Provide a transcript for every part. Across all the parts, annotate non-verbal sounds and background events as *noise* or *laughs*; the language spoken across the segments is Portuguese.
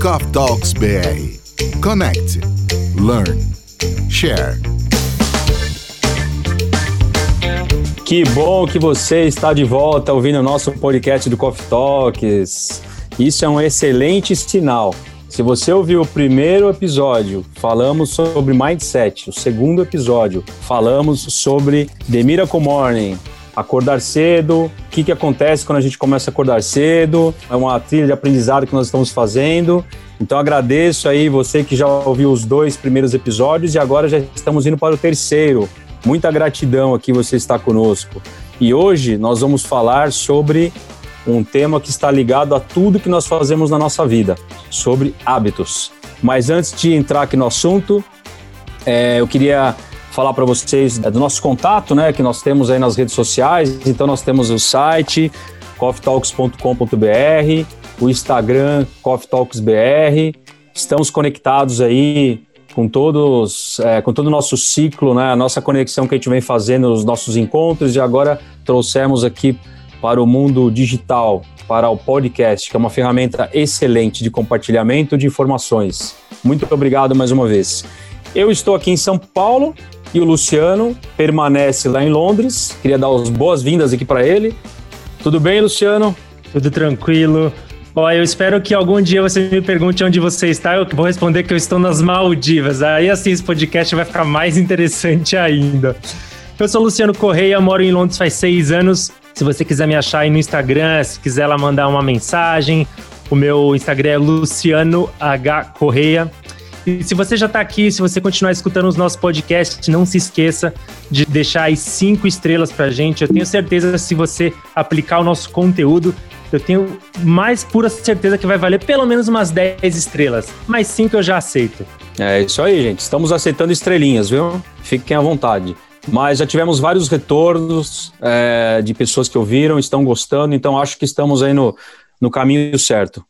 Coffee Talks BR. Connect, learn, share. Que bom que você está de volta ouvindo o nosso podcast do Coffee Talks. Isso é um excelente sinal. Se você ouviu o primeiro episódio, falamos sobre mindset. O segundo episódio, falamos sobre The Miracle Morning, acordar cedo, o que, que acontece quando a gente começa a acordar cedo, é uma trilha de aprendizado que nós estamos fazendo. Então agradeço aí você que já ouviu os dois primeiros episódios e agora já estamos indo para o terceiro. Muita gratidão aqui você está conosco. E hoje nós vamos falar sobre um tema que está ligado a tudo que nós fazemos na nossa vida, sobre hábitos. Mas antes de entrar aqui no assunto, é, eu queria falar para vocês do nosso contato, né, que nós temos aí nas redes sociais. Então nós temos o site coffeetalks.com.br, o Instagram coffeetalksbr. Estamos conectados aí com todos, é, com todo o nosso ciclo, né, a nossa conexão que a gente vem fazendo nos nossos encontros e agora trouxemos aqui para o mundo digital, para o podcast, que é uma ferramenta excelente de compartilhamento de informações. Muito obrigado mais uma vez. Eu estou aqui em São Paulo e o Luciano permanece lá em Londres. Queria dar as boas-vindas aqui para ele. Tudo bem, Luciano? Tudo tranquilo. Ó, eu espero que algum dia você me pergunte onde você está. Eu vou responder que eu estou nas Maldivas. Aí assim esse podcast vai ficar mais interessante ainda. Eu sou Luciano Correia, moro em Londres faz seis anos. Se você quiser me achar aí no Instagram, se quiser lá mandar uma mensagem, o meu Instagram é Luciano H Correia. E se você já está aqui, se você continuar escutando os nossos podcasts, não se esqueça de deixar aí cinco estrelas para gente. Eu tenho certeza se você aplicar o nosso conteúdo, eu tenho mais pura certeza que vai valer pelo menos umas 10 estrelas. Mais cinco eu já aceito. É isso aí, gente. Estamos aceitando estrelinhas, viu? Fiquem à vontade. Mas já tivemos vários retornos é, de pessoas que ouviram, estão gostando, então acho que estamos aí no, no caminho certo.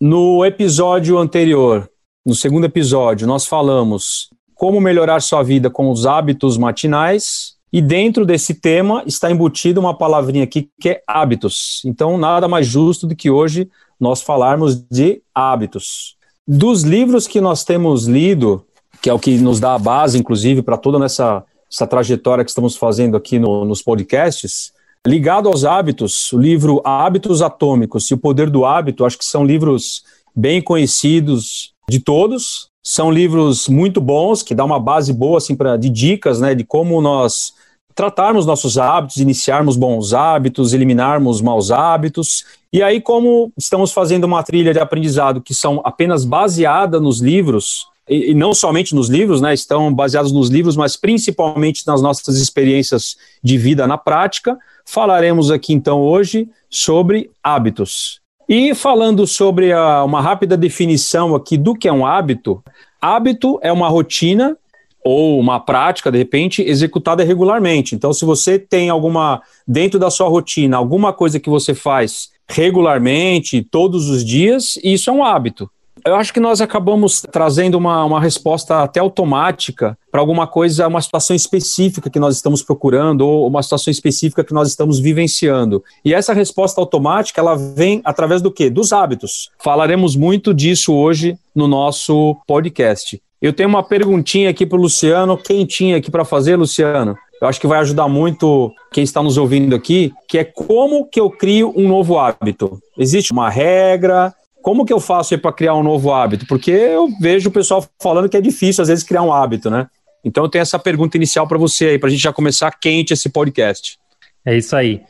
No episódio anterior, no segundo episódio, nós falamos como melhorar sua vida com os hábitos matinais. E dentro desse tema está embutida uma palavrinha aqui que é hábitos. Então, nada mais justo do que hoje nós falarmos de hábitos. Dos livros que nós temos lido, que é o que nos dá a base, inclusive, para toda essa, essa trajetória que estamos fazendo aqui no, nos podcasts, ligado aos hábitos, o livro Hábitos Atômicos e o Poder do Hábito, acho que são livros bem conhecidos de todos. São livros muito bons, que dá uma base boa assim, pra, de dicas né, de como nós tratarmos nossos hábitos, iniciarmos bons hábitos, eliminarmos maus hábitos. E aí, como estamos fazendo uma trilha de aprendizado que são apenas baseada nos livros, e, e, não somente nos livros, né, estão baseados nos livros, mas principalmente nas nossas experiências de vida na prática, falaremos aqui então hoje sobre hábitos. E falando sobre a, uma rápida definição aqui do que é um hábito, hábito é uma rotina ou uma prática, de repente, executada regularmente. Então, se você tem alguma, dentro da sua rotina, alguma coisa que você faz regularmente, todos os dias, isso é um hábito eu acho que nós acabamos trazendo uma, uma resposta até automática para alguma coisa, uma situação específica que nós estamos procurando ou uma situação específica que nós estamos vivenciando. E essa resposta automática, ela vem através do quê? Dos hábitos. Falaremos muito disso hoje no nosso podcast. Eu tenho uma perguntinha aqui para o Luciano, quentinha aqui para fazer, Luciano. Eu acho que vai ajudar muito quem está nos ouvindo aqui, que é como que eu crio um novo hábito. Existe uma regra? Como que eu faço para criar um novo hábito? Porque eu vejo o pessoal falando que é difícil, às vezes, criar um hábito, né? Então eu tenho essa pergunta inicial para você aí, para a gente já começar quente esse podcast. É isso aí.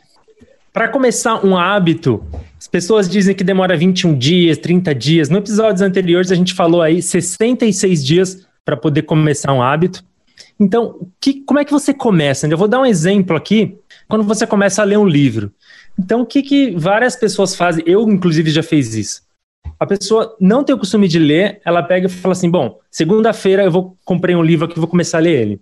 Para começar um hábito, as pessoas dizem que demora 21 dias, 30 dias. No episódios anteriores a gente falou aí 66 dias para poder começar um hábito. Então, que, como é que você começa? Eu vou dar um exemplo aqui. Quando você começa a ler um livro. Então, o que, que várias pessoas fazem? Eu, inclusive, já fiz isso a pessoa não tem o costume de ler, ela pega e fala assim: bom, segunda-feira eu vou comprei um livro aqui, vou começar a ler ele.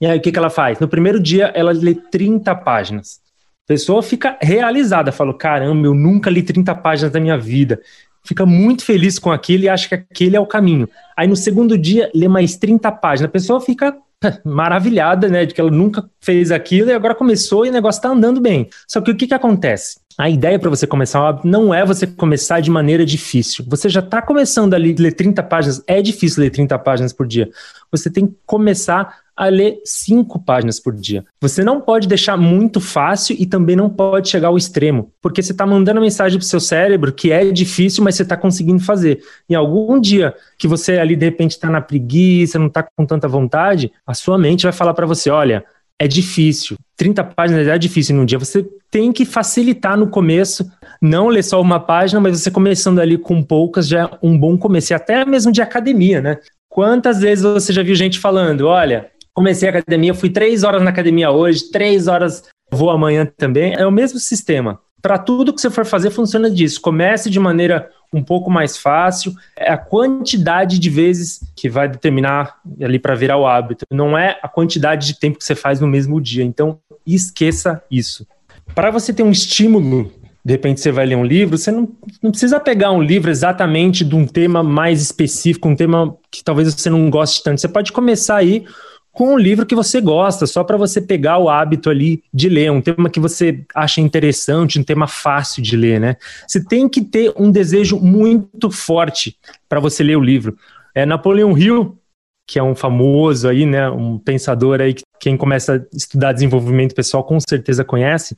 E aí o que, que ela faz? No primeiro dia ela lê 30 páginas. A pessoa fica realizada, fala: caramba, eu nunca li 30 páginas da minha vida. Fica muito feliz com aquilo e acha que aquele é o caminho. Aí no segundo dia lê mais 30 páginas. A pessoa fica maravilhada, né, de que ela nunca fez aquilo e agora começou e o negócio está andando bem. Só que o que, que acontece? A ideia para você começar um hábito não é você começar de maneira difícil. Você já está começando a ler 30 páginas, é difícil ler 30 páginas por dia. Você tem que começar a ler 5 páginas por dia. Você não pode deixar muito fácil e também não pode chegar ao extremo, porque você está mandando mensagem para o seu cérebro que é difícil, mas você está conseguindo fazer. Em algum dia que você ali de repente está na preguiça, não está com tanta vontade, a sua mente vai falar para você: olha, é difícil. 30 páginas é difícil num dia. Você tem que facilitar no começo, não ler só uma página, mas você começando ali com poucas já é um bom começo. E até mesmo de academia, né? Quantas vezes você já viu gente falando: olha, comecei a academia, fui três horas na academia hoje, três horas vou amanhã também. É o mesmo sistema. Para tudo que você for fazer, funciona disso. Comece de maneira um pouco mais fácil. É a quantidade de vezes que vai determinar ali para virar o hábito. Não é a quantidade de tempo que você faz no mesmo dia. Então, esqueça isso. Para você ter um estímulo, de repente você vai ler um livro, você não, não precisa pegar um livro exatamente de um tema mais específico, um tema que talvez você não goste tanto. Você pode começar aí com um livro que você gosta, só para você pegar o hábito ali de ler, um tema que você acha interessante, um tema fácil de ler, né? Você tem que ter um desejo muito forte para você ler o livro. É Napoleão Hill, que é um famoso aí, né, um pensador aí que quem começa a estudar desenvolvimento pessoal com certeza conhece,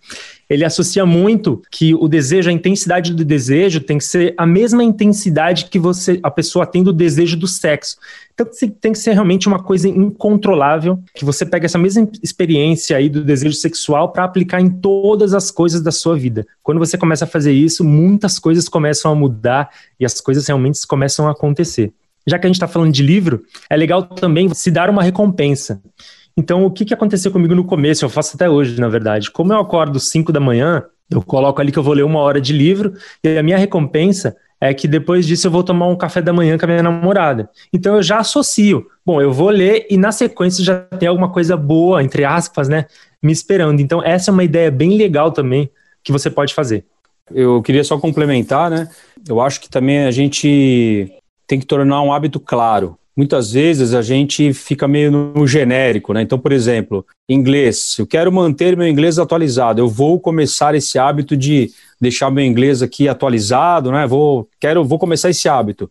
ele associa muito que o desejo, a intensidade do desejo tem que ser a mesma intensidade que você, a pessoa tem do desejo do sexo. Então tem que ser realmente uma coisa incontrolável, que você pega essa mesma experiência aí do desejo sexual para aplicar em todas as coisas da sua vida. Quando você começa a fazer isso, muitas coisas começam a mudar e as coisas realmente começam a acontecer. Já que a gente está falando de livro, é legal também se dar uma recompensa. Então, o que, que aconteceu comigo no começo? Eu faço até hoje, na verdade. Como eu acordo 5 da manhã, eu coloco ali que eu vou ler uma hora de livro, e a minha recompensa é que depois disso eu vou tomar um café da manhã com a minha namorada. Então eu já associo. Bom, eu vou ler e na sequência já tem alguma coisa boa, entre aspas, né, me esperando. Então essa é uma ideia bem legal também que você pode fazer. Eu queria só complementar, né? Eu acho que também a gente tem que tornar um hábito claro muitas vezes a gente fica meio no genérico, né? Então, por exemplo, inglês. Eu quero manter meu inglês atualizado. Eu vou começar esse hábito de deixar meu inglês aqui atualizado, né? Vou, quero, vou começar esse hábito.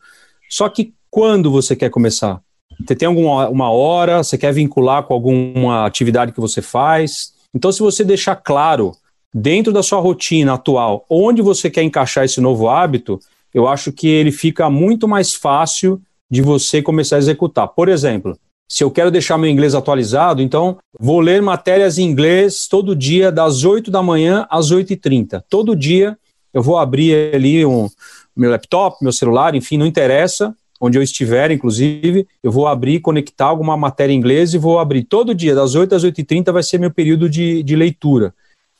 Só que quando você quer começar? Você tem alguma uma hora? Você quer vincular com alguma atividade que você faz? Então, se você deixar claro dentro da sua rotina atual onde você quer encaixar esse novo hábito, eu acho que ele fica muito mais fácil de você começar a executar. Por exemplo, se eu quero deixar meu inglês atualizado, então vou ler matérias em inglês todo dia, das 8 da manhã às 8h30. Todo dia eu vou abrir ali um, meu laptop, meu celular, enfim, não interessa, onde eu estiver, inclusive, eu vou abrir, conectar alguma matéria em inglês e vou abrir todo dia, das 8 às 8h30 vai ser meu período de, de leitura.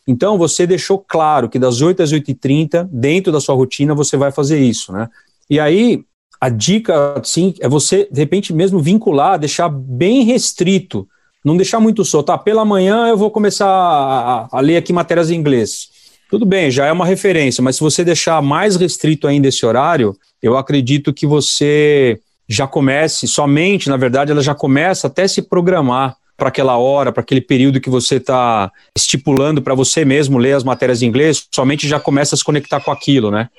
Então, você deixou claro que das 8 às 8h30, dentro da sua rotina, você vai fazer isso, né? E aí, a dica, sim, é você, de repente, mesmo vincular, deixar bem restrito, não deixar muito solto. Tá, pela manhã eu vou começar a, a, ler aqui matérias em inglês. Tudo bem, já é uma referência, mas se você deixar mais restrito ainda esse horário, eu acredito que você já comece, somente, na verdade, ela já começa até se programar para aquela hora, para aquele período que você está estipulando para você mesmo ler as matérias em inglês, somente já começa a se conectar com aquilo, né?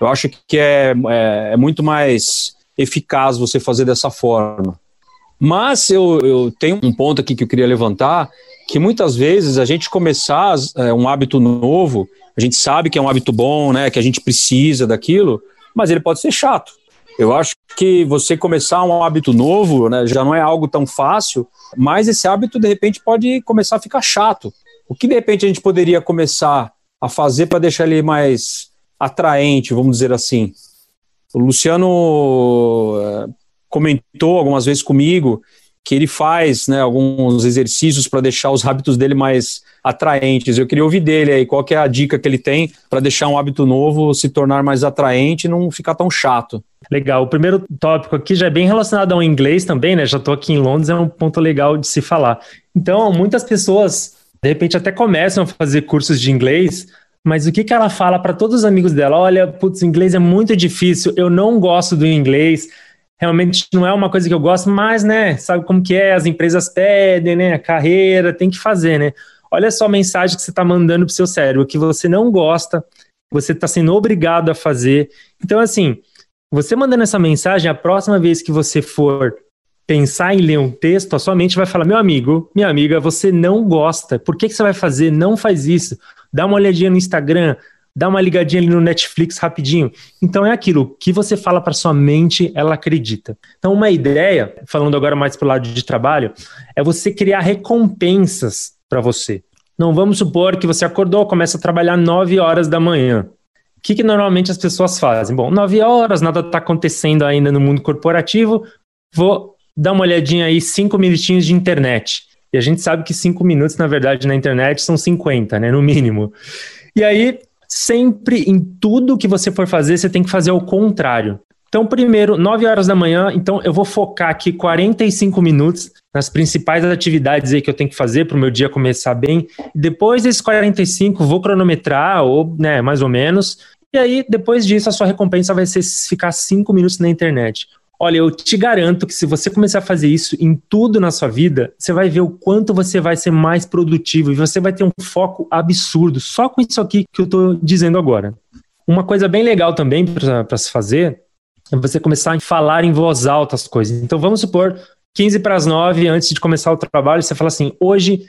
Eu acho que é, é, é muito mais eficaz você fazer dessa forma. Mas eu, eu tenho um ponto aqui que eu queria levantar, que muitas vezes a gente começar é, um hábito novo, a gente sabe que é um hábito bom, né, que a gente precisa daquilo, mas ele pode ser chato. Eu acho que você começar um hábito novo, né, já não é algo tão fácil, mas esse hábito de repente pode começar a ficar chato. O que de repente a gente poderia começar a fazer para deixar ele mais atraente, vamos dizer assim. O Luciano eh, comentou algumas vezes comigo que ele faz né, alguns exercícios para deixar os hábitos dele mais atraentes. Eu queria ouvir dele aí, qual é a dica que ele tem para deixar um hábito novo se tornar mais atraente e não ficar tão chato. Legal. O primeiro tópico aqui já é bem relacionado ao inglês também, né? Já estou aqui em Londres, é um ponto legal de se falar. Então, muitas pessoas, de repente, até começam a fazer cursos de inglês mas o que, que ela fala para todos os amigos dela? Olha, putz, inglês é muito difícil, eu não gosto do inglês, realmente não é uma coisa que eu gosto, mas, né, sabe como que é? As empresas pedem, né, a carreira, tem que fazer, né? Olha só a mensagem que você está mandando para o seu cérebro, que você não gosta, você está sendo obrigado a fazer. Então, assim, você mandando essa mensagem, a próxima vez que você for pensar em ler um texto, a sua mente vai falar: meu amigo, minha amiga, você não gosta. Por que, que você vai fazer? Não faz isso. Dá uma olhadinha no Instagram, dá uma ligadinha ali no Netflix rapidinho. Então é aquilo que você fala para sua mente, ela acredita. Então uma ideia, falando agora mais pro lado de trabalho, é você criar recompensas para você. Não vamos supor que você acordou, começa a trabalhar 9 horas da manhã. O que, que normalmente as pessoas fazem? Bom, 9 horas, nada está acontecendo ainda no mundo corporativo, vou dar uma olhadinha aí, 5 minutinhos de internet. E a gente sabe que 5 minutos, na verdade, na internet são 50, né? No mínimo. E aí, sempre em tudo que você for fazer, você tem que fazer o contrário. Então, primeiro, 9 horas da manhã, então eu vou focar aqui 45 minutos nas principais atividades aí que eu tenho que fazer para o meu dia começar bem. Depois desses 45, vou cronometrar, ou né, mais ou menos. E aí, depois disso, a sua recompensa vai ser ficar 5 minutos na internet. Olha, eu te garanto que se você começar a fazer isso em tudo na sua vida, você vai ver o quanto você vai ser mais produtivo e você vai ter um foco absurdo só com isso aqui que eu estou dizendo agora. Uma coisa bem legal também para se fazer é você começar a falar em voz alta as coisas. Então vamos supor 15 para as 9 antes de começar o trabalho, você fala assim: "Hoje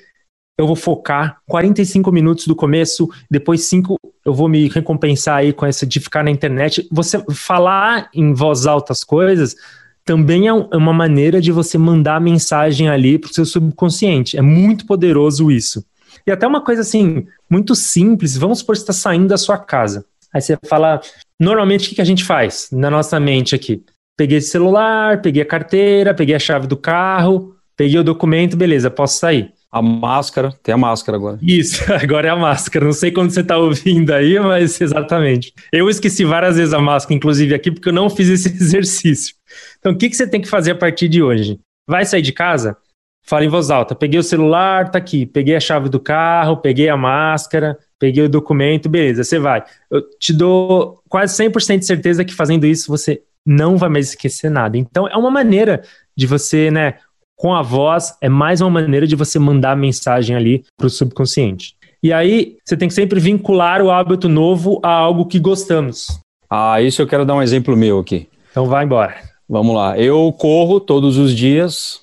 eu vou focar 45 minutos do começo, depois 5 eu vou me recompensar aí com essa de ficar na internet". Você falar em voz alta as coisas também é, é uma maneira de você mandar mensagem ali para o seu subconsciente. É muito poderoso isso. E até uma coisa assim, muito simples, vamos supor que está saindo da sua casa. Aí você fala, normalmente o que, que a gente faz na nossa mente aqui? Peguei esse celular, peguei a carteira, peguei a chave do carro, peguei o documento, beleza, posso sair. A máscara, tem a máscara agora. Isso, *laughs* agora é a máscara. Não sei quando você está ouvindo aí, mas exatamente. Eu esqueci várias vezes a máscara, inclusive aqui, porque eu não fiz esse *laughs* exercício. Então, o que, que você tem que fazer a partir de hoje? Vai sair de casa? Fala em voz alta. Peguei o celular, tá aqui. Peguei a chave do carro, peguei a máscara, peguei o documento, beleza, você vai. Eu te dou quase 100% de certeza que fazendo isso você não vai mais esquecer nada. Então é uma maneira de você, né, com a voz, é mais uma maneira de você mandar mensagem ali para o subconsciente. E aí você tem que sempre vincular o hábito novo a algo que gostamos. Ah, isso eu quero dar um exemplo meu aqui. Então vai embora. Vamos lá. Eu corro todos os dias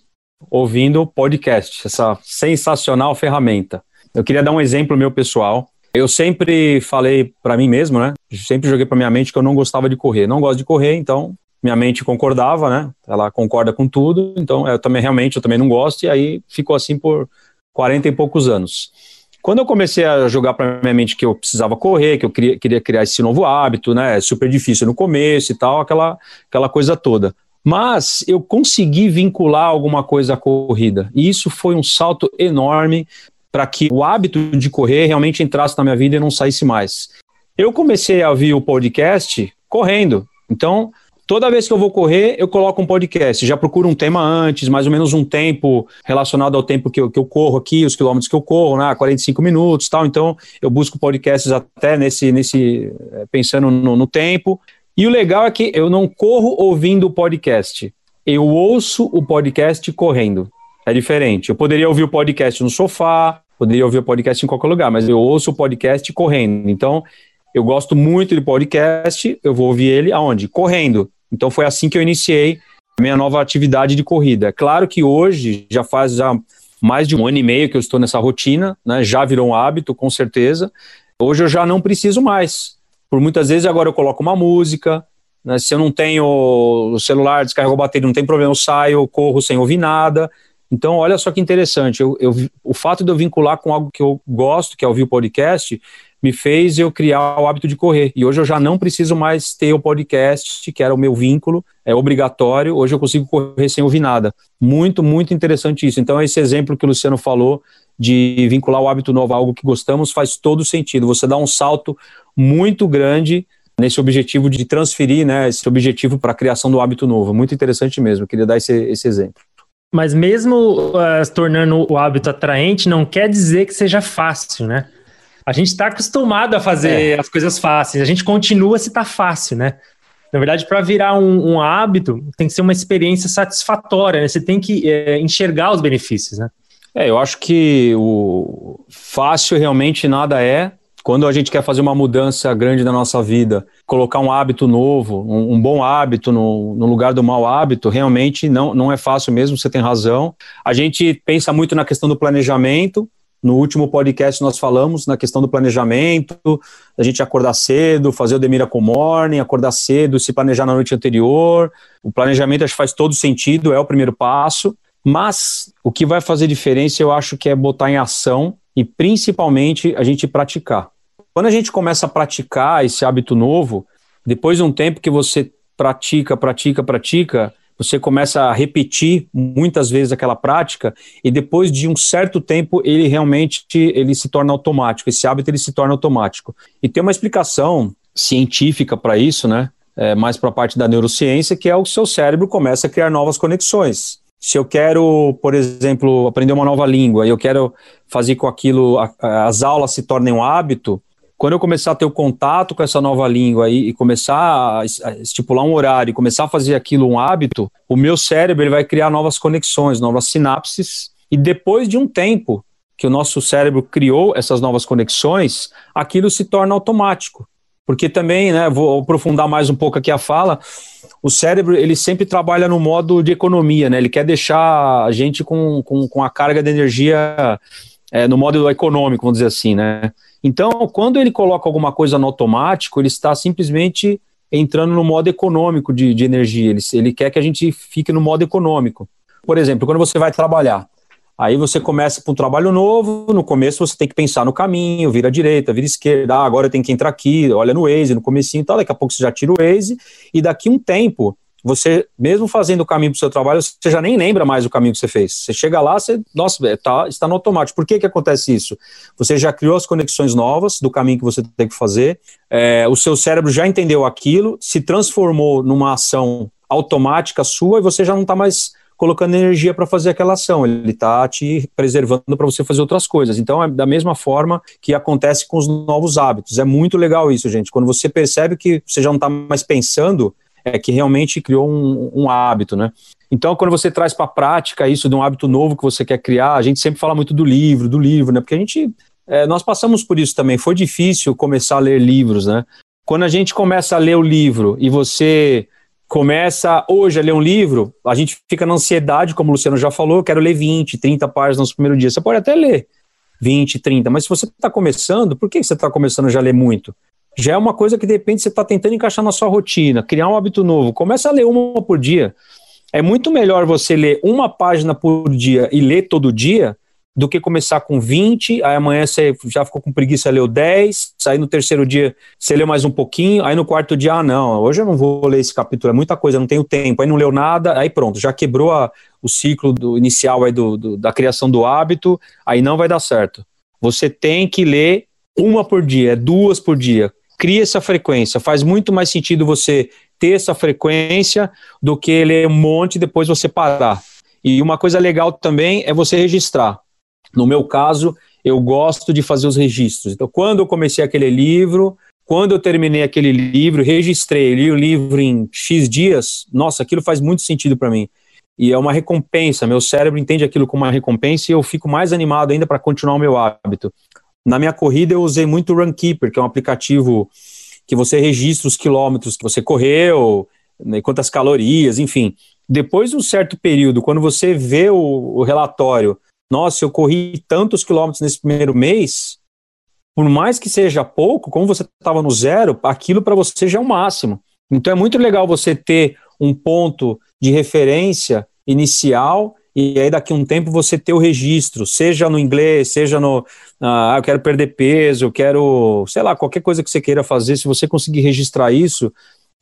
ouvindo podcast, essa sensacional ferramenta. Eu queria dar um exemplo meu pessoal. Eu sempre falei para mim mesmo, né? Sempre joguei para minha mente que eu não gostava de correr. Não gosto de correr, então minha mente concordava, né? Ela concorda com tudo, então eu também realmente eu também não gosto e aí ficou assim por 40 e poucos anos. Quando eu comecei a jogar para minha mente que eu precisava correr, que eu queria, queria criar esse novo hábito, né? Super difícil no começo e tal, aquela, aquela coisa toda. Mas eu consegui vincular alguma coisa à corrida. E isso foi um salto enorme para que o hábito de correr realmente entrasse na minha vida e não saísse mais. Eu comecei a ouvir o podcast correndo. Então, toda vez que eu vou correr, eu coloco um podcast. Já procuro um tema antes, mais ou menos um tempo relacionado ao tempo que eu, que eu corro aqui, os quilômetros que eu corro, né, 45 minutos tal. Então, eu busco podcasts até nesse, nesse eh, pensando no, no tempo. E o legal é que eu não corro ouvindo o podcast. Eu ouço o podcast correndo. É diferente. Eu poderia ouvir o podcast no sofá, poderia ouvir o podcast em qualquer lugar, mas eu ouço o podcast correndo. Então, eu gosto muito de podcast, eu vou ouvir ele aonde? Correndo. Então, foi assim que eu iniciei minha nova atividade de corrida. É claro que hoje, já faz já mais de um ano e meio que eu estou nessa rotina, né? já virou um hábito, com certeza. Hoje eu já não preciso mais. Por muitas vezes agora eu coloco uma música, né? se eu não tenho o celular, descarregou a bateria, não tem problema, eu saio, eu corro sem ouvir nada. Então, olha só que interessante. Eu, eu, o fato de eu vincular com algo que eu gosto, que é ouvir o podcast, me fez eu criar o hábito de correr. E hoje eu já não preciso mais ter o podcast, que era o meu vínculo, é obrigatório. Hoje eu consigo correr sem ouvir nada. Muito, muito interessante isso. Então, esse exemplo que o Luciano falou de vincular o hábito novo a algo que gostamos faz todo sentido. Você dá um salto muito grande nesse objetivo de transferir né, esse objetivo para a criação do hábito novo. Muito interessante mesmo. Eu queria dar esse, esse exemplo. Mas mesmo uh, tornando o hábito atraente, não quer dizer que seja fácil, né? A gente está acostumado a fazer é. as coisas fáceis, a gente continua se está fácil, né? Na verdade, para virar um, um, hábito, tem que ser uma experiência satisfatória, né? Você tem que é, enxergar os benefícios, né? É, eu acho que o fácil realmente nada é, quando a gente quer fazer uma mudança grande na nossa vida, colocar um hábito novo, um, um bom hábito no, no, lugar do mau hábito, realmente não, não é fácil mesmo, você tem razão. A gente pensa muito na questão do planejamento. No último podcast nós falamos na questão do planejamento, a gente acordar cedo, fazer o The Miracle Morning, acordar cedo, se planejar na noite anterior. O planejamento acho que faz todo sentido, é o primeiro passo. Mas o que vai fazer diferença eu acho que é botar em ação e principalmente a gente praticar. Quando a gente começa a praticar esse hábito novo, depois de um tempo que você pratica, pratica, pratica, você começa a repetir muitas vezes aquela prática e depois de um certo tempo ele realmente ele se torna automático. Esse hábito ele se torna automático. E tem uma explicação científica para isso, né? É, mais para a parte da neurociência, que é o seu cérebro começa a criar novas conexões. Se eu quero, por exemplo, aprender uma nova língua e eu quero fazer com aquilo a, as aulas se tornem um hábito, quando eu começar a ter o contato com essa nova língua e, e começar a, estipular um horário e começar a fazer aquilo um hábito, o meu cérebro ele vai criar novas conexões, novas sinapses, e depois de um tempo que o nosso cérebro criou essas novas conexões, aquilo se torna automático. Porque também, né, vou aprofundar mais um pouco aqui a fala, o cérebro ele sempre trabalha no modo de economia, né? Ele quer deixar a gente com, com, com a carga de energia é, no modo econômico, vamos dizer assim, né? Então, quando ele coloca alguma coisa no automático, ele está simplesmente entrando no modo econômico de, de energia. Ele, ele quer que a gente fique no modo econômico. Por exemplo, quando você vai trabalhar, aí você começa com um trabalho novo, no começo você tem que pensar no caminho, vira direita, vira esquerda, ah, agora tenho que entrar aqui, olha no Waze, no comecinho e tal, daqui a pouco você já tira o Waze, e daqui um tempo você, mesmo fazendo o caminho para o seu trabalho, você já nem lembra mais o caminho que você fez. Você chega lá, você, nossa, é, tá, está no automático. Por que, que acontece isso? Você já criou as conexões novas do caminho que você tem que fazer, é, o seu cérebro já entendeu aquilo, se transformou numa ação automática sua e você já não está mais colocando energia para fazer aquela ação, ele está te preservando para você fazer outras coisas. Então, é da mesma forma que acontece com os novos hábitos. É muito legal isso, gente. Quando você percebe que você já não está mais pensando, é que realmente criou um, um hábito, né? Então, quando você traz para a prática isso de um hábito novo que você quer criar, a gente sempre fala muito do livro, do livro, né? Porque a gente, é, nós passamos por isso também. Foi difícil começar a ler livros, né? Quando a gente começa a ler o livro e você começa hoje a ler um livro, a gente fica na ansiedade, como o Luciano já falou, eu quero ler 20, 30 páginas no primeiro dia. Você pode até ler 20, 30, mas se você está começando, por que você está começando já a ler muito? Já é uma coisa que de repente você está tentando encaixar na sua rotina, criar um hábito novo. Começa a ler uma por dia. É muito melhor você ler uma página por dia e ler todo dia do que começar com 20, aí amanhã você já ficou com preguiça, leu 10, aí no terceiro dia você leu mais um pouquinho, aí no quarto dia, ah, não, hoje eu não vou ler esse capítulo, é muita coisa, não tenho tempo, aí não leu nada, aí pronto, já quebrou a, o ciclo do, inicial aí do, do, da criação do hábito, aí não vai dar certo. Você tem que ler uma por dia, duas por dia, cria essa frequência. Faz muito mais sentido você ter essa frequência do que ler um monte e depois você parar. E uma coisa legal também é você registrar. No meu caso, eu gosto de fazer os registros. Então, quando eu comecei aquele livro, quando eu terminei aquele livro, registrei, li o livro em X dias, nossa, aquilo faz muito sentido para mim. E é uma recompensa, meu cérebro entende aquilo como uma recompensa e eu fico mais animado ainda para continuar o meu hábito. Na minha corrida eu usei muito o Runkeeper, que é um aplicativo que você registra os quilômetros que você correu, né, quantas calorias, enfim. Depois de um certo período, quando você vê o, o relatório, nossa, eu corri tantos quilômetros nesse primeiro mês, por mais que seja pouco, como você estava no zero, aquilo para você já é o máximo. Então é muito legal você ter um ponto de referência inicial e aí daqui a um tempo você ter o registro, seja no inglês, seja no, ah, eu quero perder peso, eu quero, sei lá, qualquer coisa que você queira fazer, se você conseguir registrar isso,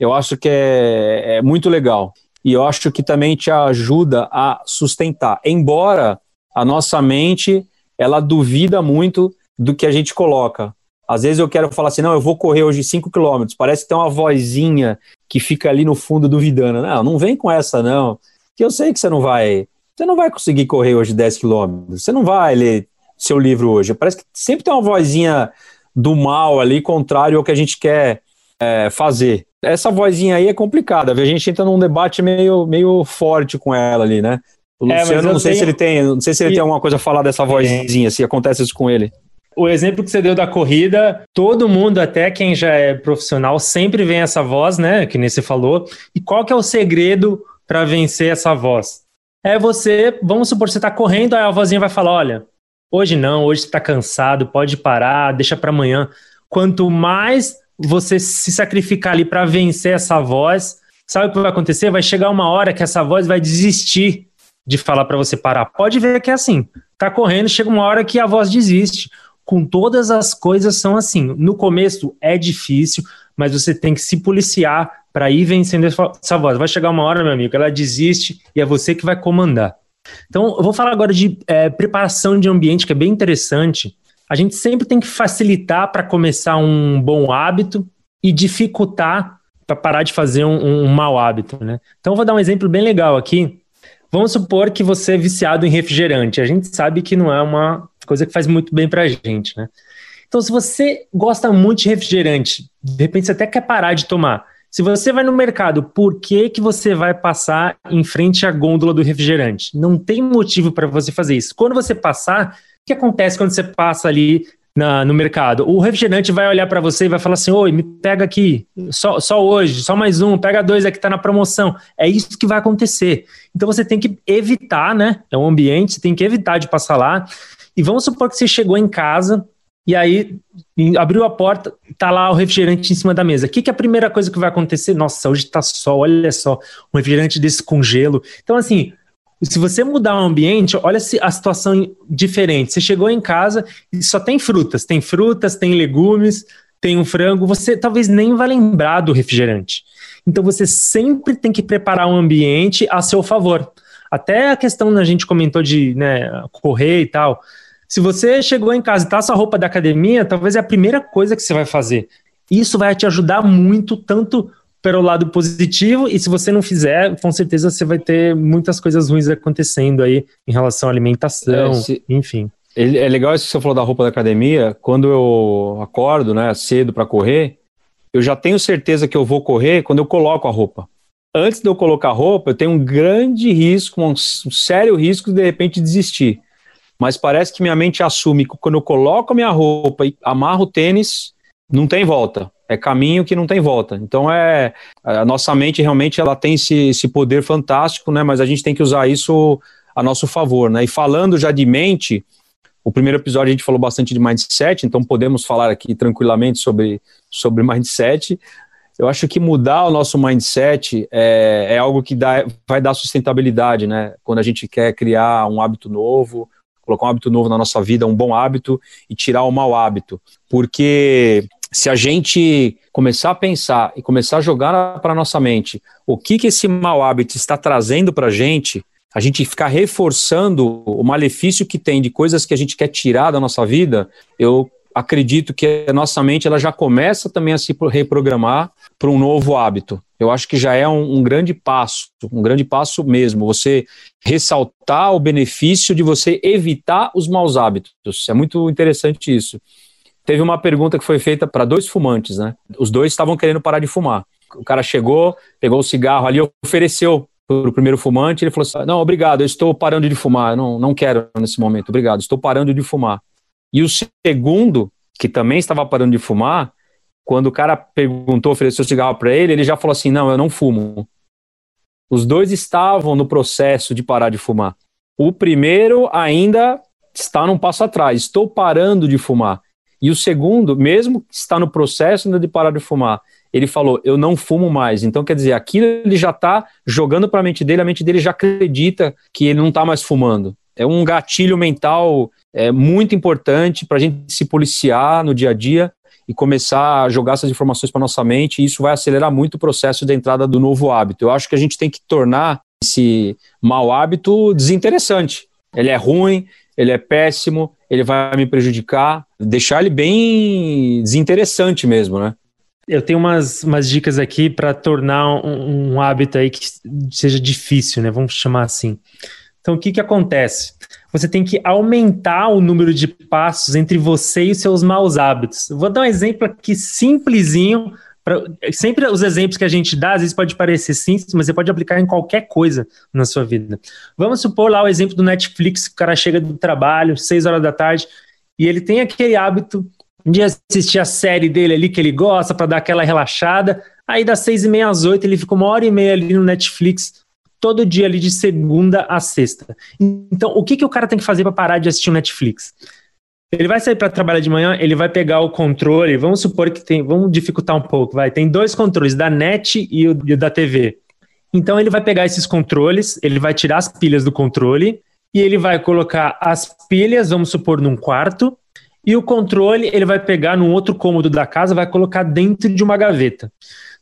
eu acho que é, é muito legal. E eu acho que também te ajuda a sustentar, embora a nossa mente, ela duvida muito do que a gente coloca. Às vezes eu quero falar assim, não, eu vou correr hoje 5 km, parece que tem uma vozinha que fica ali no fundo duvidando. Não, não vem com essa não, que eu sei que você não vai você não vai conseguir correr hoje 10 quilômetros. Você não vai ler seu livro hoje. Parece que sempre tem uma vozinha do mal ali, contrário ao que a gente quer é, fazer. Essa vozinha aí é complicada. A gente entra num debate meio, meio forte com ela ali, né? O é, Luciano, não sei tenho... se ele tem, não sei se ele tem alguma coisa a falar dessa vozinha, é. se acontece isso com ele. O exemplo que você deu da corrida, todo mundo, até quem já é profissional, sempre vem essa voz, né? Que nem você falou. E qual que é o segredo para vencer essa voz? É você, vamos supor, você está correndo, aí a vozinha vai falar: olha, hoje não, hoje você está cansado, pode parar, deixa para amanhã. Quanto mais você se sacrificar ali para vencer essa voz, sabe o que vai acontecer? Vai chegar uma hora que essa voz vai desistir de falar para você parar. Pode ver que é assim. Tá correndo, chega uma hora que a voz desiste. Com todas as coisas são assim. No começo é difícil, mas você tem que se policiar para ir vencendo essa voz. Vai chegar uma hora, meu amigo, ela desiste e é você que vai comandar. Então, eu vou falar agora de é, preparação de ambiente, que é bem interessante. A gente sempre tem que facilitar para começar um bom hábito e dificultar para parar de fazer um, um mau hábito, né? Então, eu vou dar um exemplo bem legal aqui. Vamos supor que você é viciado em refrigerante. A gente sabe que não é uma coisa que faz muito bem para a gente, né? Então, se você gosta muito de refrigerante, de repente você até quer parar de tomar. Se você vai no mercado, por que, que você vai passar em frente à gôndola do refrigerante? Não tem motivo para você fazer isso. Quando você passar, o que acontece quando você passa ali na, no mercado? O refrigerante vai olhar para você e vai falar assim: Oi, me pega aqui, só, só hoje, só mais um, pega dois aqui, está na promoção. É isso que vai acontecer. Então você tem que evitar, né? É um ambiente, você tem que evitar de passar lá. E vamos supor que você chegou em casa e aí abriu a porta, tá lá o refrigerante em cima da mesa. O que, que é a primeira coisa que vai acontecer? Nossa, hoje tá sol, olha só, um refrigerante desse com gelo. Então, assim, se você mudar o ambiente, olha a situação diferente. Você chegou em casa e só tem frutas, tem frutas, tem legumes, tem um frango, você talvez nem vai lembrar do refrigerante. Então você sempre tem que preparar um ambiente a seu favor. Até a questão a gente comentou de né, correr e tal. Se você chegou em casa e tá sua roupa da academia, talvez é a primeira coisa que você vai fazer. Isso vai te ajudar muito, tanto pelo lado positivo, e se você não fizer, com certeza você vai ter muitas coisas ruins acontecendo aí em relação à alimentação, é, se, enfim. É legal isso que você falou da roupa da academia. Quando eu acordo, né, cedo para correr, eu já tenho certeza que eu vou correr quando eu coloco a roupa. Antes de eu colocar a roupa, eu tenho um grande risco, um sério risco de de repente desistir mas parece que minha mente assume que quando eu coloco a minha roupa e amarro o tênis, não tem volta. É caminho que não tem volta. Então é a nossa mente realmente ela tem esse, esse poder fantástico, né? Mas a gente tem que usar isso a nosso favor, né? E falando já de mente, o primeiro episódio a gente falou bastante de mindset, então podemos falar aqui tranquilamente sobre, sobre *laughs* mindset. Eu acho que mudar o nosso mindset é, é algo que dá, vai dar sustentabilidade, né? Quando a gente quer criar um hábito novo, colocar um hábito novo na nossa vida, um bom hábito e tirar o mau hábito. Porque se a gente começar a pensar e começar a jogar para nossa mente o que, que esse mau hábito está trazendo para a gente, a gente ficar reforçando o malefício que tem de coisas que a gente quer tirar da nossa vida, eu acredito que a nossa mente ela já começa também a se reprogramar para um novo hábito. Eu acho que já é um, um, grande passo, um grande passo mesmo. Você ressaltar o benefício de você evitar os maus hábitos. É muito interessante isso. Teve uma pergunta que foi feita para dois fumantes, né? Os dois estavam querendo parar de fumar. O cara chegou, pegou o cigarro ali, ofereceu para o primeiro fumante, ele falou assim: Não, obrigado, eu estou parando de fumar, não, não quero nesse momento, obrigado, estou parando de fumar. E o segundo, que também estava parando de fumar, quando o cara perguntou, ofereceu cigarro para ele, ele já falou assim: não, eu não fumo. Os dois estavam no processo de parar de fumar. O primeiro ainda está num passo atrás, estou parando de fumar. E o segundo, mesmo que está no processo ainda de parar de fumar, ele falou: Eu não fumo mais. Então, quer dizer, aquilo ele já está jogando para a mente dele, a mente dele já acredita que ele não está mais fumando. É um gatilho mental é, muito importante para a gente se policiar no dia a dia e começar a jogar essas informações para nossa mente, e isso vai acelerar muito o processo de entrada do novo hábito. Eu acho que a gente tem que tornar esse mau hábito desinteressante. Ele é ruim, ele é péssimo, ele vai me prejudicar, deixar ele bem desinteressante mesmo, né? Eu tenho umas, umas dicas aqui para tornar um, um, hábito aí que seja difícil, né? Vamos chamar assim. Então, o que, que acontece? Você tem que aumentar o número de passos entre você e os seus maus hábitos. vou dar um exemplo aqui simplesinho. Pra, sempre os exemplos que a gente dá, às vezes pode parecer simples, mas você pode aplicar em qualquer coisa na sua vida. Vamos supor lá o exemplo do Netflix, o cara chega do trabalho, seis horas da tarde, e ele tem aquele hábito de assistir a série dele ali que ele gosta para dar aquela relaxada. Aí das seis e meia às oito ele fica uma hora e meia ali no Netflix todo dia ali de segunda a sexta. Então, o que, que o cara tem que fazer para parar de assistir o Netflix? Ele vai sair para trabalhar de manhã, ele vai pegar o controle, vamos supor que tem, vamos dificultar um pouco, vai, tem dois controles, da net e o, e o da TV. Então ele vai pegar esses controles, ele vai tirar as pilhas do controle e ele vai colocar as pilhas, vamos supor, num quarto, e o controle ele vai pegar num outro cômodo da casa, vai colocar dentro de uma gaveta.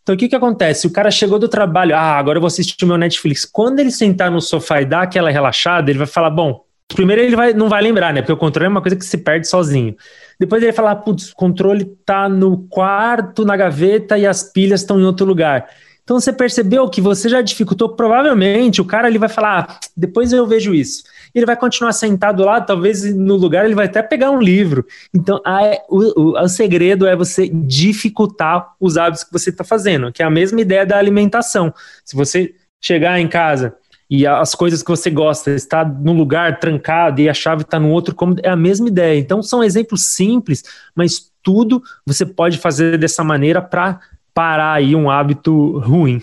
Então, o que, que acontece? O cara chegou do trabalho, ah, agora eu vou assistir o meu Netflix. Quando ele sentar no sofá e dar aquela relaxada, ele vai falar, bom, primeiro ele vai, não vai lembrar, né? Porque o controle é uma coisa que se perde sozinho. Depois ele vai falar, putz, o controle tá no quarto, na gaveta e as pilhas estão em outro lugar. Então você percebeu que você já dificultou, provavelmente o cara ele vai falar, ah, depois eu vejo isso ele vai continuar sentado lá, talvez no lugar ele vai até pegar um livro. Então, a, o, o, o segredo é você dificultar os hábitos que você está fazendo, que é a mesma ideia da alimentação. Se você chegar em casa e as coisas que você gosta está no lugar trancado e a chave está no outro cômodo, é a mesma ideia. Então, são exemplos simples, mas tudo você pode fazer dessa maneira para parar aí um hábito ruim.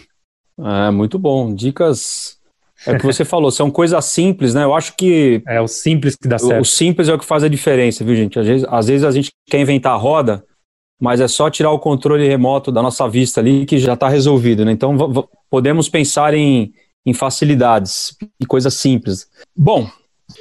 É, muito bom. Dicas é o que você falou, são coisas simples, né? Eu acho que. É o simples que dá certo. O, simples é o que faz a diferença, viu, gente? Às vezes, às vezes a gente quer inventar a roda, mas é só tirar o controle remoto da nossa vista ali que já está resolvido, né? Então podemos pensar em, em facilidades e coisas simples. Bom,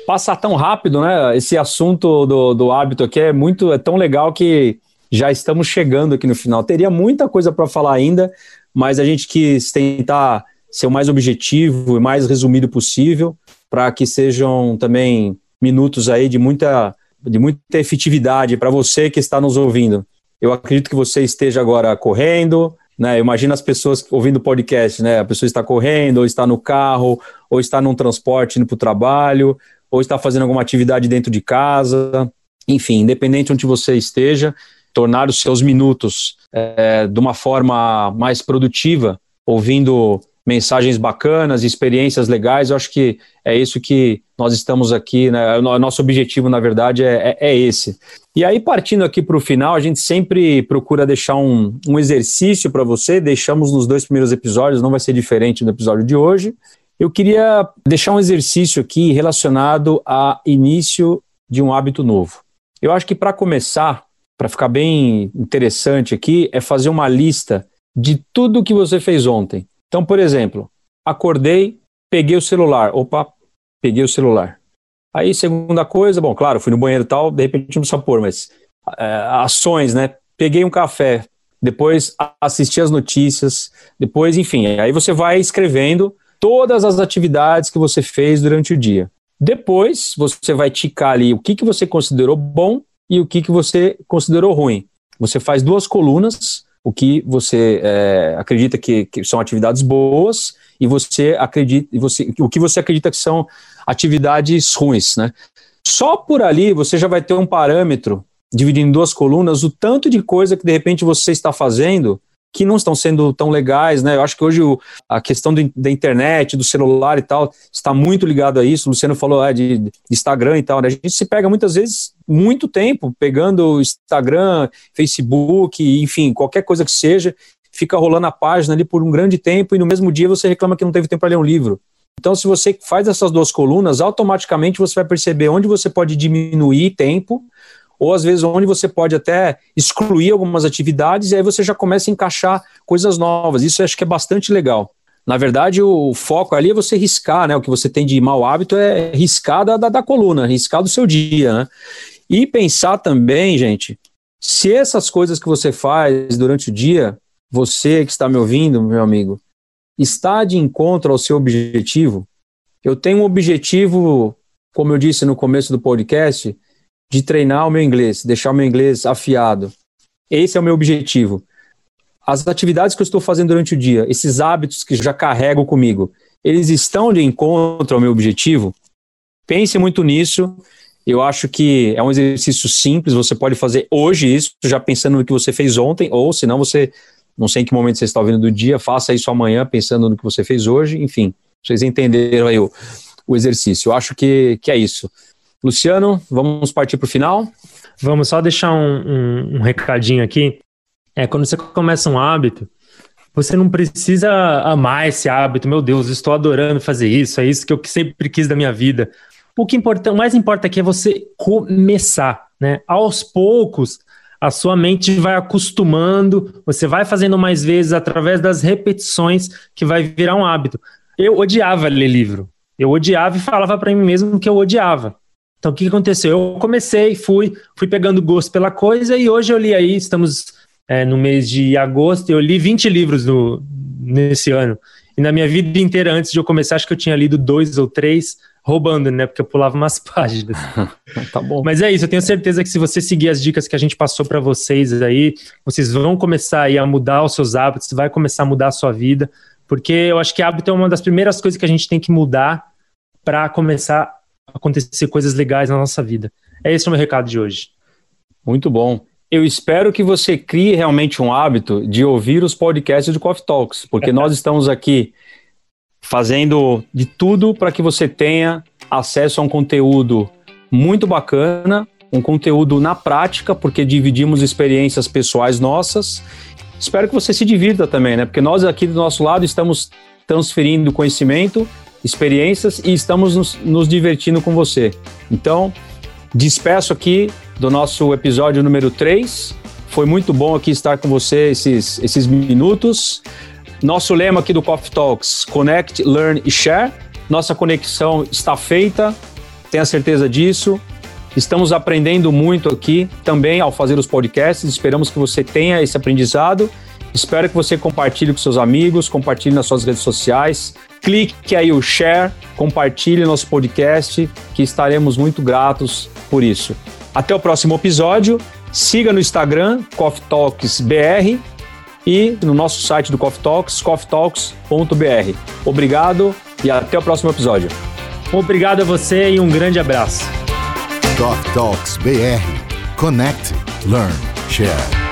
passar tão rápido, né? Esse assunto do, do hábito aqui é muito, é tão legal que já estamos chegando aqui no final. Teria muita coisa para falar ainda, mas a gente quis tentar ser o mais objetivo e mais resumido possível, para que sejam também minutos aí de muita, de muita efetividade para você que está nos ouvindo. Eu acredito que você esteja agora correndo, né? Imagina as pessoas ouvindo o podcast, né? A pessoa está correndo, ou está no carro, ou está num transporte indo para o trabalho, ou está fazendo alguma atividade dentro de casa. Enfim, independente onde você esteja, tornar os seus minutos é, de uma forma mais produtiva, ouvindo mensagens bacanas, experiências legais. Eu acho que é isso que nós estamos aqui, né? O nosso objetivo, na verdade, é, é, é esse. E aí, partindo aqui para o final, a gente sempre procura deixar um, um exercício para você. Deixamos nos dois primeiros episódios, não vai ser diferente no episódio de hoje. Eu queria deixar um exercício aqui relacionado a início de um hábito novo. Eu acho que para começar, para ficar bem interessante aqui, é fazer uma lista de tudo que você fez ontem. Então, por exemplo, acordei, peguei o celular. Opa, peguei o celular. Aí, segunda coisa, bom, claro, fui no banheiro e tal, de repente não pôr, mas é, ações, né? Peguei um café, depois assisti as notícias, depois, enfim, aí você vai escrevendo todas as atividades que você fez durante o dia. Depois, você vai ticar ali o que, que você considerou bom e o que, que você considerou ruim. Você faz duas colunas, o que você é, acredita que, que, são atividades boas e você acredita você, o que você acredita que são atividades ruins, né? Só por ali você já vai ter um parâmetro dividindo em duas colunas o tanto de coisa que de repente você está fazendo que não estão sendo tão legais, né? Eu acho que hoje o, a questão do, da internet, do celular e tal, está muito ligado a isso. O Luciano falou é, de, de, Instagram e tal, né? A gente se pega muitas vezes muito tempo pegando Instagram, Facebook, enfim, qualquer coisa que seja, fica rolando a página ali por um grande tempo e no mesmo dia você reclama que não teve tempo para ler um livro. Então, se você faz essas duas colunas, automaticamente você vai perceber onde você pode diminuir tempo ou às vezes onde você pode até excluir algumas atividades e aí você já começa a encaixar coisas novas. Isso acho que é bastante legal. Na verdade, o foco ali é você riscar, né? O que você tem de mau hábito é riscar da, da, da coluna, riscar do seu dia, né? E pensar também, gente, se essas coisas que você faz durante o dia, você que está me ouvindo, meu amigo, está de encontro ao seu objetivo. Eu tenho um objetivo, como eu disse no começo do podcast, de treinar o meu inglês, deixar o meu inglês afiado. Esse é o meu objetivo. As atividades que eu estou fazendo durante o dia, esses hábitos que já carrego comigo, eles estão de encontro ao meu objetivo? Pense muito nisso. Eu acho que é um exercício simples, você pode fazer hoje isso, já pensando no que você fez ontem, ou se não, você, não sei em que momento você está ouvindo do dia, faça isso amanhã pensando no que você fez hoje, enfim, vocês entenderam aí o, o exercício. Eu acho que, que é isso Luciano, vamos partir para o final? Vamos só deixar um, um, um recadinho aqui. É, quando você começa um hábito, você não precisa amar esse hábito. Meu Deus, estou adorando fazer isso. É isso que eu sempre quis da minha vida. O que importa, o mais importa aqui é você começar, né? Aos poucos, a sua mente vai acostumando, você vai fazendo mais vezes através das repetições que vai virar um hábito. Eu odiava ler livro. Eu odiava e falava para mim mesmo que eu odiava. Então, o que aconteceu? Eu comecei, fui, fui pegando gosto pela coisa e hoje eu li aí, estamos é, no mês de agosto, eu li 20 livros no, nesse ano. E na minha vida inteira, antes de eu começar, acho que eu tinha lido dois ou três, roubando, né? Porque eu pulava umas *laughs* páginas. tá bom. Mas é isso, eu tenho certeza que se você seguir as dicas que a gente passou para vocês aí, vocês vão começar aí a mudar os seus hábitos, vai começar a mudar a sua vida, porque eu acho que hábito é uma das primeiras coisas que a gente tem que mudar para começar acontecer coisas legais na nossa vida. É esse o meu recado de hoje. Muito bom. Eu espero que você crie realmente um hábito de ouvir os podcasts do Coffee Talks, porque *laughs* nós estamos aqui fazendo de tudo para que você tenha acesso a um conteúdo muito bacana, um conteúdo na prática, porque dividimos experiências pessoais nossas. Espero que você se divirta também, né? Porque nós aqui do nosso lado estamos transferindo conhecimento experiências e estamos nos, nos divertindo com você. Então, despeço aqui do nosso episódio número 3. Foi muito bom aqui estar com você esses, esses minutos. Nosso lema aqui do Coffee Talks: Connect, Learn e Share. Nossa conexão está feita, tenha certeza disso. Estamos aprendendo muito aqui também ao fazer os podcasts. Esperamos que você tenha esse aprendizado. Espero que você compartilhe com seus amigos, compartilhe nas suas redes sociais, clique aí o share, compartilhe nosso podcast, que estaremos muito gratos por isso. Até o próximo episódio. Siga no Instagram, Coffee Talks BR e no nosso site do Coffee Talks, coffeetalks.br. Obrigado e até o próximo episódio. Obrigado a você e um grande abraço. Coffee Talks BR. Connect, Learn, Share.